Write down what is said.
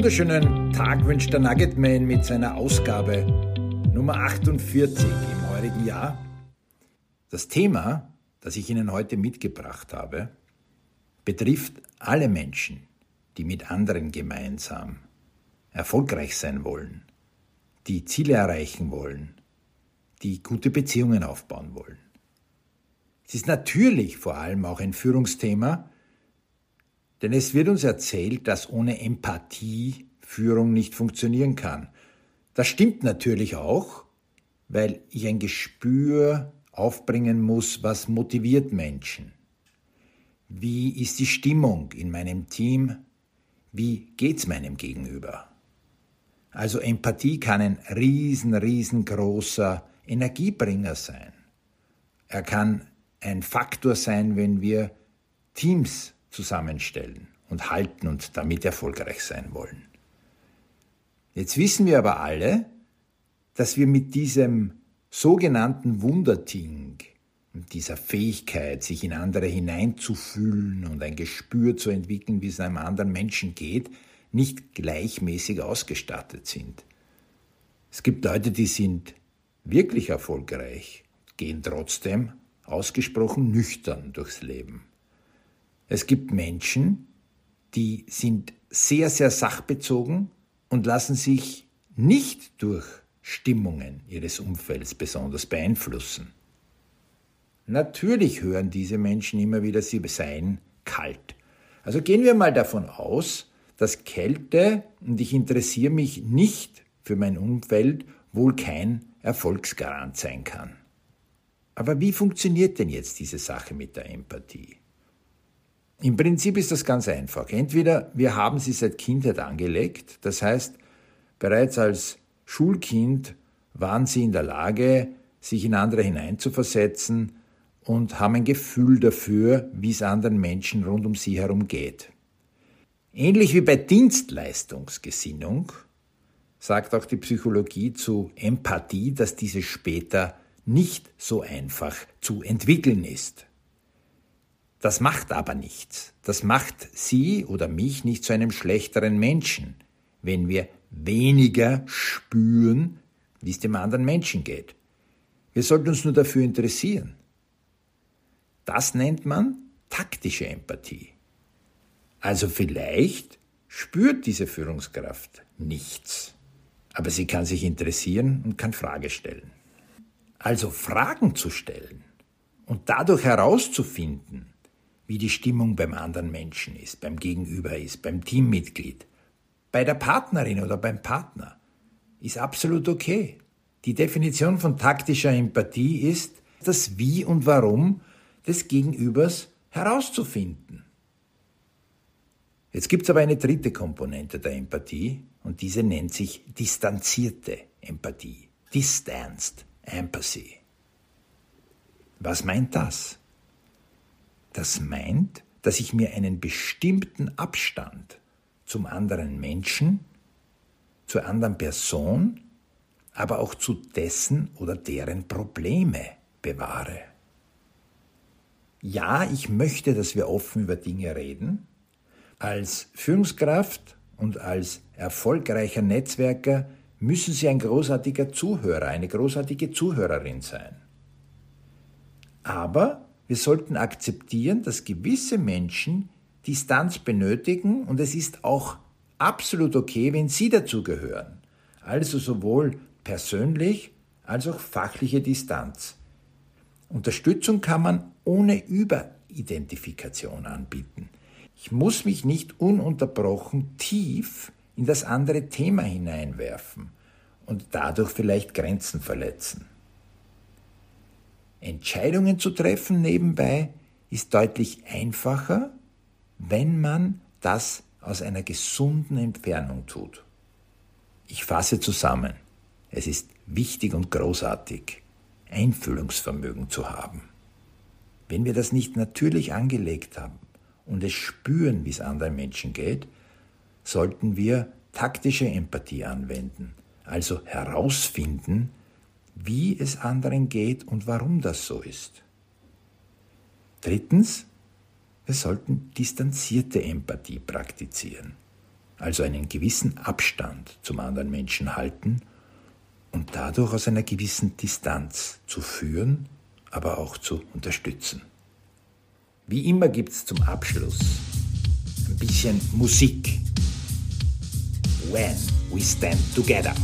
wunderschönen Tag wünscht der Nuggetman mit seiner Ausgabe Nummer 48 im heurigen Jahr. Das Thema, das ich Ihnen heute mitgebracht habe, betrifft alle Menschen, die mit anderen gemeinsam erfolgreich sein wollen, die Ziele erreichen wollen, die gute Beziehungen aufbauen wollen. Es ist natürlich vor allem auch ein Führungsthema, denn es wird uns erzählt, dass ohne Empathie Führung nicht funktionieren kann. Das stimmt natürlich auch, weil ich ein Gespür aufbringen muss, was motiviert Menschen. Wie ist die Stimmung in meinem Team? Wie geht's meinem Gegenüber? Also Empathie kann ein riesen, riesengroßer Energiebringer sein. Er kann ein Faktor sein, wenn wir Teams zusammenstellen und halten und damit erfolgreich sein wollen. Jetzt wissen wir aber alle, dass wir mit diesem sogenannten Wunderding, dieser Fähigkeit, sich in andere hineinzufühlen und ein Gespür zu entwickeln, wie es einem anderen Menschen geht, nicht gleichmäßig ausgestattet sind. Es gibt Leute, die sind wirklich erfolgreich, gehen trotzdem ausgesprochen nüchtern durchs Leben. Es gibt Menschen, die sind sehr, sehr sachbezogen und lassen sich nicht durch Stimmungen ihres Umfelds besonders beeinflussen. Natürlich hören diese Menschen immer wieder, sie seien kalt. Also gehen wir mal davon aus, dass Kälte, und ich interessiere mich nicht für mein Umfeld, wohl kein Erfolgsgarant sein kann. Aber wie funktioniert denn jetzt diese Sache mit der Empathie? Im Prinzip ist das ganz einfach. Entweder wir haben sie seit Kindheit angelegt, das heißt, bereits als Schulkind waren sie in der Lage, sich in andere hineinzuversetzen und haben ein Gefühl dafür, wie es anderen Menschen rund um sie herum geht. Ähnlich wie bei Dienstleistungsgesinnung sagt auch die Psychologie zu Empathie, dass diese später nicht so einfach zu entwickeln ist. Das macht aber nichts. Das macht Sie oder mich nicht zu einem schlechteren Menschen, wenn wir weniger spüren, wie es dem anderen Menschen geht. Wir sollten uns nur dafür interessieren. Das nennt man taktische Empathie. Also vielleicht spürt diese Führungskraft nichts, aber sie kann sich interessieren und kann Frage stellen. Also Fragen zu stellen und dadurch herauszufinden, wie die Stimmung beim anderen Menschen ist, beim Gegenüber ist, beim Teammitglied, bei der Partnerin oder beim Partner, ist absolut okay. Die Definition von taktischer Empathie ist, das Wie und Warum des Gegenübers herauszufinden. Jetzt gibt es aber eine dritte Komponente der Empathie und diese nennt sich distanzierte Empathie. Distanced Empathy. Was meint das? Das meint, dass ich mir einen bestimmten Abstand zum anderen Menschen, zur anderen Person, aber auch zu dessen oder deren Probleme bewahre. Ja, ich möchte, dass wir offen über Dinge reden. Als Führungskraft und als erfolgreicher Netzwerker müssen Sie ein großartiger Zuhörer, eine großartige Zuhörerin sein. Aber wir sollten akzeptieren, dass gewisse Menschen Distanz benötigen und es ist auch absolut okay, wenn sie dazugehören. Also sowohl persönlich als auch fachliche Distanz. Unterstützung kann man ohne Überidentifikation anbieten. Ich muss mich nicht ununterbrochen tief in das andere Thema hineinwerfen und dadurch vielleicht Grenzen verletzen. Entscheidungen zu treffen nebenbei ist deutlich einfacher, wenn man das aus einer gesunden Entfernung tut. Ich fasse zusammen. Es ist wichtig und großartig, Einfühlungsvermögen zu haben. Wenn wir das nicht natürlich angelegt haben und es spüren, wie es anderen Menschen geht, sollten wir taktische Empathie anwenden, also herausfinden, wie es anderen geht und warum das so ist. Drittens, wir sollten distanzierte Empathie praktizieren. also einen gewissen Abstand zum anderen Menschen halten und dadurch aus einer gewissen Distanz zu führen, aber auch zu unterstützen. Wie immer gibt es zum Abschluss ein bisschen Musik. When we stand together.